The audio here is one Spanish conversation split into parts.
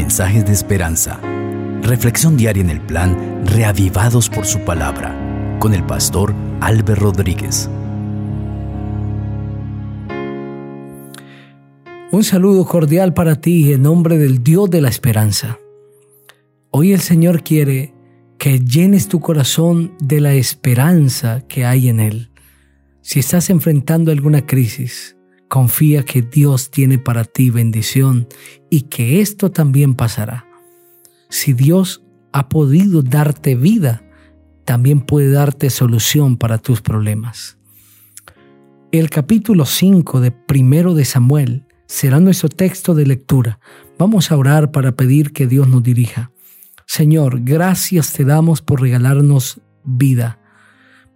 Mensajes de esperanza. Reflexión diaria en el plan Reavivados por su palabra con el pastor Álvaro Rodríguez. Un saludo cordial para ti en nombre del Dios de la esperanza. Hoy el Señor quiere que llenes tu corazón de la esperanza que hay en Él. Si estás enfrentando alguna crisis, confía que Dios tiene para ti bendición y que esto también pasará. Si Dios ha podido darte vida, también puede darte solución para tus problemas. El capítulo 5 de Primero de Samuel será nuestro texto de lectura. Vamos a orar para pedir que Dios nos dirija. Señor, gracias te damos por regalarnos vida,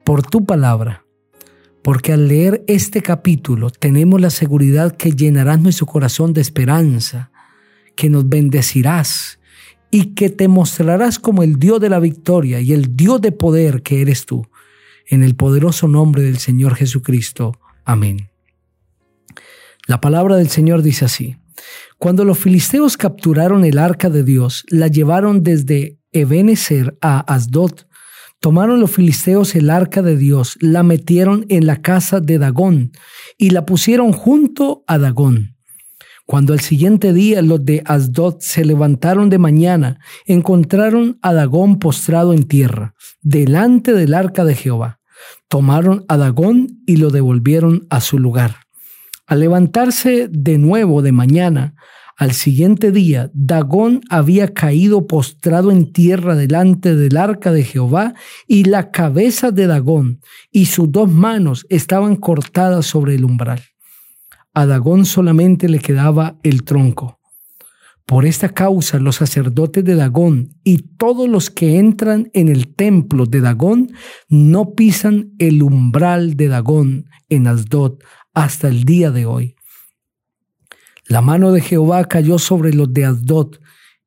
por tu palabra, porque al leer este capítulo tenemos la seguridad que llenarás nuestro corazón de esperanza, que nos bendecirás y que te mostrarás como el Dios de la victoria y el Dios de poder que eres tú. En el poderoso nombre del Señor Jesucristo. Amén. La palabra del Señor dice así. Cuando los filisteos capturaron el arca de Dios, la llevaron desde Ebenezer a Asdod. Tomaron los filisteos el arca de Dios, la metieron en la casa de Dagón y la pusieron junto a Dagón. Cuando al siguiente día los de Asdod se levantaron de mañana, encontraron a Dagón postrado en tierra, delante del arca de Jehová. Tomaron a Dagón y lo devolvieron a su lugar. Al levantarse de nuevo de mañana, al siguiente día, Dagón había caído postrado en tierra delante del arca de Jehová, y la cabeza de Dagón y sus dos manos estaban cortadas sobre el umbral. A Dagón solamente le quedaba el tronco. Por esta causa los sacerdotes de Dagón y todos los que entran en el templo de Dagón no pisan el umbral de Dagón en Asdod hasta el día de hoy. La mano de Jehová cayó sobre los de Asdod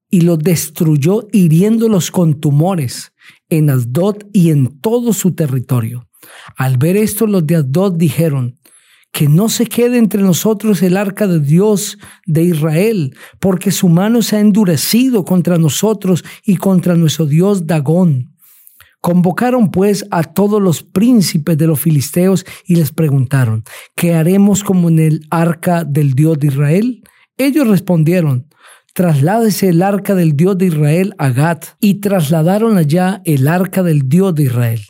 y los destruyó hiriéndolos con tumores en Asdod y en todo su territorio. Al ver esto los de Asdod dijeron, que no se quede entre nosotros el arca de Dios de Israel, porque su mano se ha endurecido contra nosotros y contra nuestro Dios Dagón. Convocaron pues a todos los príncipes de los filisteos y les preguntaron, ¿qué haremos como en el arca del Dios de Israel? Ellos respondieron, trasládese el arca del Dios de Israel a Gat, y trasladaron allá el arca del Dios de Israel.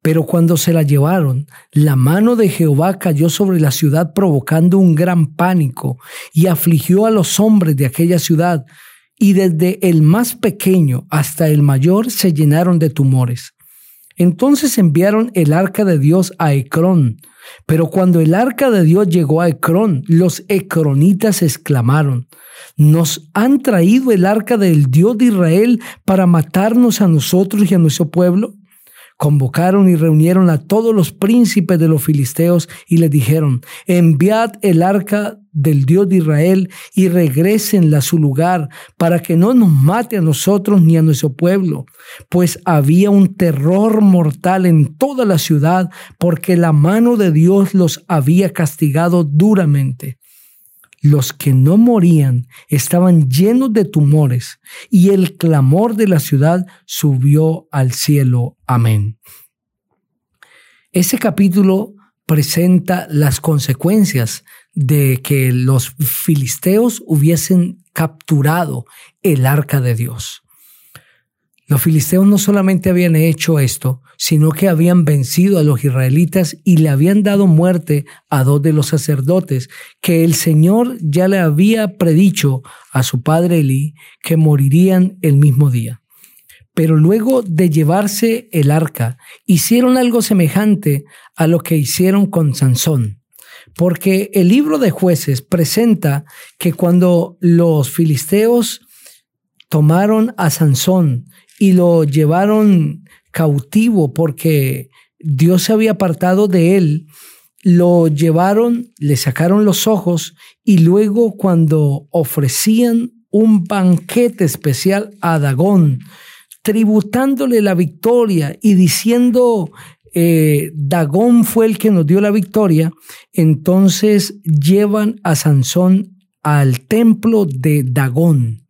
Pero cuando se la llevaron, la mano de Jehová cayó sobre la ciudad provocando un gran pánico y afligió a los hombres de aquella ciudad, y desde el más pequeño hasta el mayor se llenaron de tumores. Entonces enviaron el arca de Dios a Ecrón. Pero cuando el arca de Dios llegó a Ecrón, los ecronitas exclamaron, nos han traído el arca del Dios de Israel para matarnos a nosotros y a nuestro pueblo. Convocaron y reunieron a todos los príncipes de los filisteos y les dijeron, enviad el arca del Dios de Israel y regresenla a su lugar para que no nos mate a nosotros ni a nuestro pueblo, pues había un terror mortal en toda la ciudad porque la mano de Dios los había castigado duramente. Los que no morían estaban llenos de tumores y el clamor de la ciudad subió al cielo. Amén. Ese capítulo presenta las consecuencias de que los filisteos hubiesen capturado el arca de Dios. Los filisteos no solamente habían hecho esto, sino que habían vencido a los israelitas y le habían dado muerte a dos de los sacerdotes, que el Señor ya le había predicho a su padre Elí que morirían el mismo día. Pero luego de llevarse el arca, hicieron algo semejante a lo que hicieron con Sansón. Porque el libro de jueces presenta que cuando los filisteos tomaron a Sansón y lo llevaron cautivo porque Dios se había apartado de él, lo llevaron, le sacaron los ojos y luego cuando ofrecían un banquete especial a Dagón, tributándole la victoria y diciendo, eh, Dagón fue el que nos dio la victoria, entonces llevan a Sansón al templo de Dagón.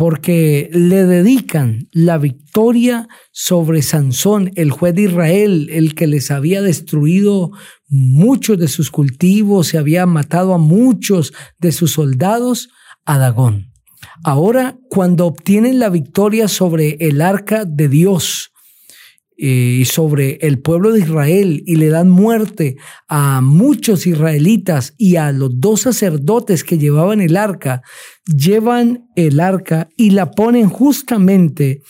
Porque le dedican la victoria sobre Sansón, el juez de Israel, el que les había destruido muchos de sus cultivos y había matado a muchos de sus soldados, a Dagón. Ahora, cuando obtienen la victoria sobre el arca de Dios, y sobre el pueblo de Israel y le dan muerte a muchos israelitas y a los dos sacerdotes que llevaban el arca, llevan el arca y la ponen justamente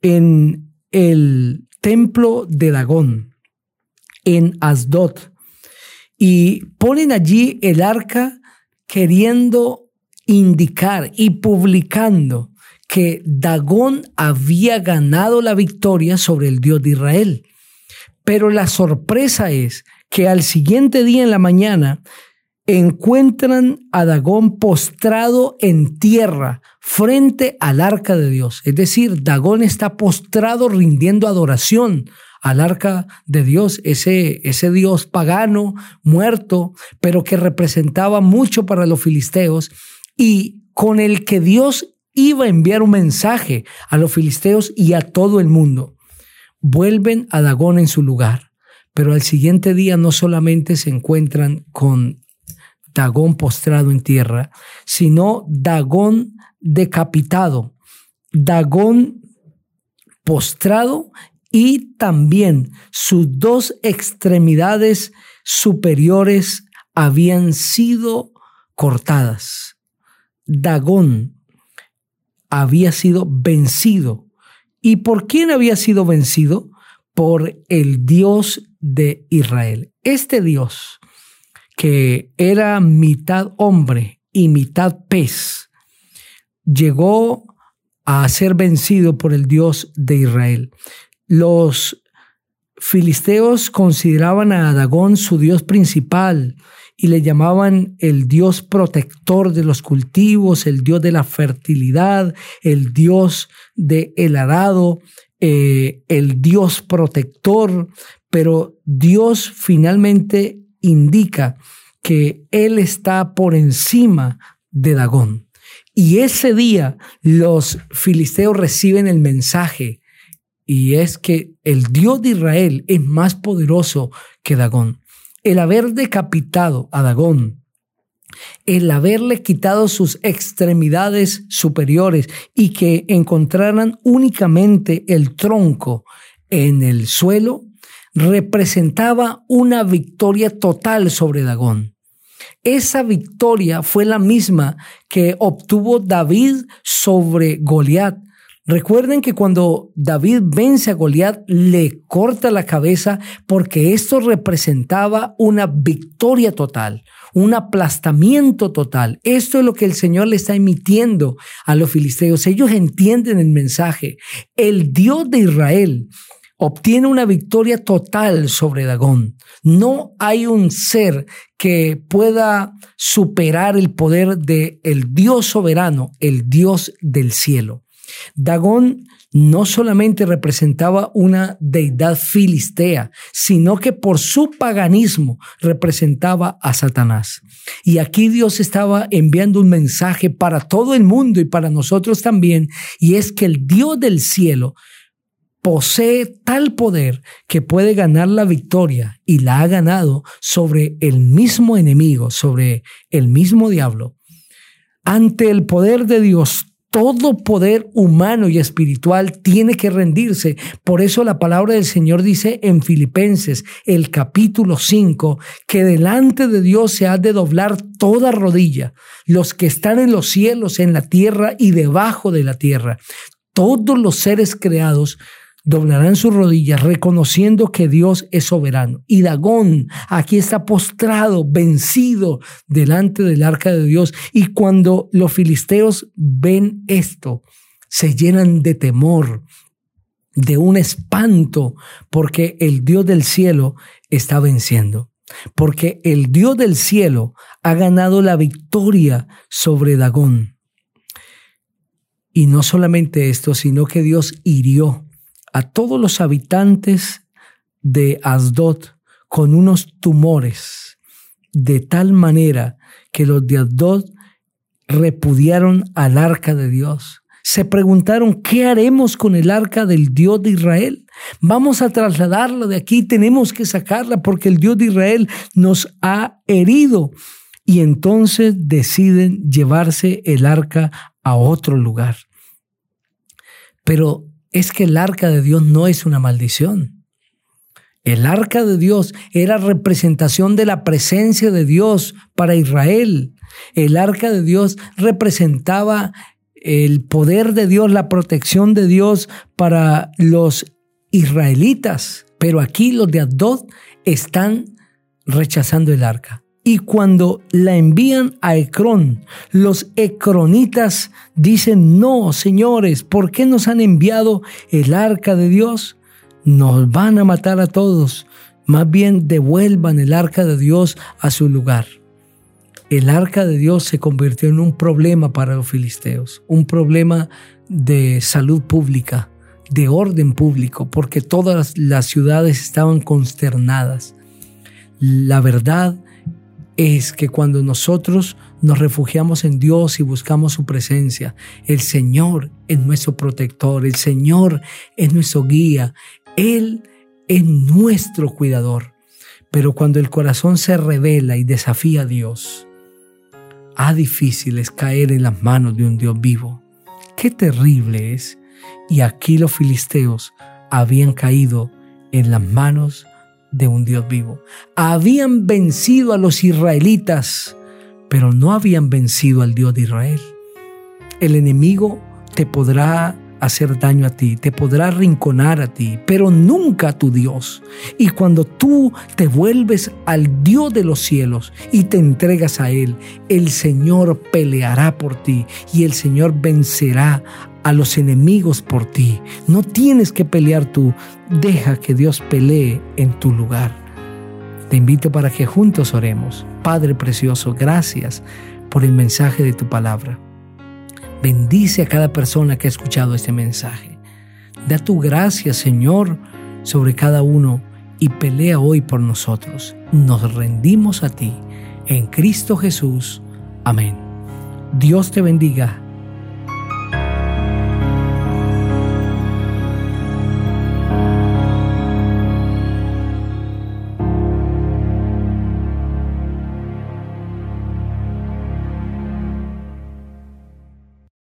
en el templo de Dagón, en Asdod, y ponen allí el arca queriendo indicar y publicando que Dagón había ganado la victoria sobre el Dios de Israel. Pero la sorpresa es que al siguiente día en la mañana encuentran a Dagón postrado en tierra frente al arca de Dios. Es decir, Dagón está postrado rindiendo adoración al arca de Dios, ese, ese Dios pagano, muerto, pero que representaba mucho para los filisteos y con el que Dios iba a enviar un mensaje a los filisteos y a todo el mundo. Vuelven a Dagón en su lugar, pero al siguiente día no solamente se encuentran con Dagón postrado en tierra, sino Dagón decapitado, Dagón postrado y también sus dos extremidades superiores habían sido cortadas. Dagón había sido vencido. ¿Y por quién había sido vencido? Por el Dios de Israel. Este Dios, que era mitad hombre y mitad pez, llegó a ser vencido por el Dios de Israel. Los filisteos consideraban a Dagón su Dios principal y le llamaban el Dios protector de los cultivos, el Dios de la fertilidad, el Dios del el arado, eh, el Dios protector, pero Dios finalmente indica que Él está por encima de Dagón. Y ese día los filisteos reciben el mensaje y es que el Dios de Israel es más poderoso que Dagón el haber decapitado a Dagón, el haberle quitado sus extremidades superiores y que encontraran únicamente el tronco en el suelo, representaba una victoria total sobre Dagón. Esa victoria fue la misma que obtuvo David sobre Goliat Recuerden que cuando David vence a Goliat, le corta la cabeza porque esto representaba una victoria total, un aplastamiento total. Esto es lo que el Señor le está emitiendo a los filisteos. Ellos entienden el mensaje. El Dios de Israel obtiene una victoria total sobre Dagón. No hay un ser que pueda superar el poder del el Dios soberano, el Dios del cielo. Dagón no solamente representaba una deidad filistea, sino que por su paganismo representaba a Satanás. Y aquí Dios estaba enviando un mensaje para todo el mundo y para nosotros también, y es que el Dios del cielo posee tal poder que puede ganar la victoria y la ha ganado sobre el mismo enemigo, sobre el mismo diablo. Ante el poder de Dios, todo poder humano y espiritual tiene que rendirse. Por eso la palabra del Señor dice en Filipenses, el capítulo 5, que delante de Dios se ha de doblar toda rodilla, los que están en los cielos, en la tierra y debajo de la tierra. Todos los seres creados doblarán sus rodillas reconociendo que Dios es soberano. Y Dagón aquí está postrado, vencido delante del arca de Dios. Y cuando los filisteos ven esto, se llenan de temor, de un espanto, porque el Dios del cielo está venciendo. Porque el Dios del cielo ha ganado la victoria sobre Dagón. Y no solamente esto, sino que Dios hirió a todos los habitantes de Asdod con unos tumores, de tal manera que los de Asdod repudiaron al arca de Dios, se preguntaron, ¿qué haremos con el arca del Dios de Israel? Vamos a trasladarla de aquí, tenemos que sacarla porque el Dios de Israel nos ha herido. Y entonces deciden llevarse el arca a otro lugar. Pero es que el arca de Dios no es una maldición. El arca de Dios era representación de la presencia de Dios para Israel. El arca de Dios representaba el poder de Dios, la protección de Dios para los israelitas. Pero aquí los de Adod están rechazando el arca. Y cuando la envían a Ecrón, los ecronitas dicen, no, señores, ¿por qué nos han enviado el arca de Dios? Nos van a matar a todos. Más bien devuelvan el arca de Dios a su lugar. El arca de Dios se convirtió en un problema para los filisteos, un problema de salud pública, de orden público, porque todas las ciudades estaban consternadas. La verdad es que cuando nosotros nos refugiamos en Dios y buscamos su presencia, el Señor es nuestro protector, el Señor es nuestro guía, Él es nuestro cuidador. Pero cuando el corazón se revela y desafía a Dios, a difícil es caer en las manos de un Dios vivo. Qué terrible es. Y aquí los filisteos habían caído en las manos de un Dios vivo. Habían vencido a los israelitas, pero no habían vencido al Dios de Israel. El enemigo te podrá hacer daño a ti, te podrá rinconar a ti, pero nunca a tu Dios. Y cuando tú te vuelves al Dios de los cielos y te entregas a Él, el Señor peleará por ti y el Señor vencerá a los enemigos por ti. No tienes que pelear tú, deja que Dios pelee en tu lugar. Te invito para que juntos oremos. Padre precioso, gracias por el mensaje de tu palabra. Bendice a cada persona que ha escuchado este mensaje. Da tu gracia, Señor, sobre cada uno y pelea hoy por nosotros. Nos rendimos a ti. En Cristo Jesús. Amén. Dios te bendiga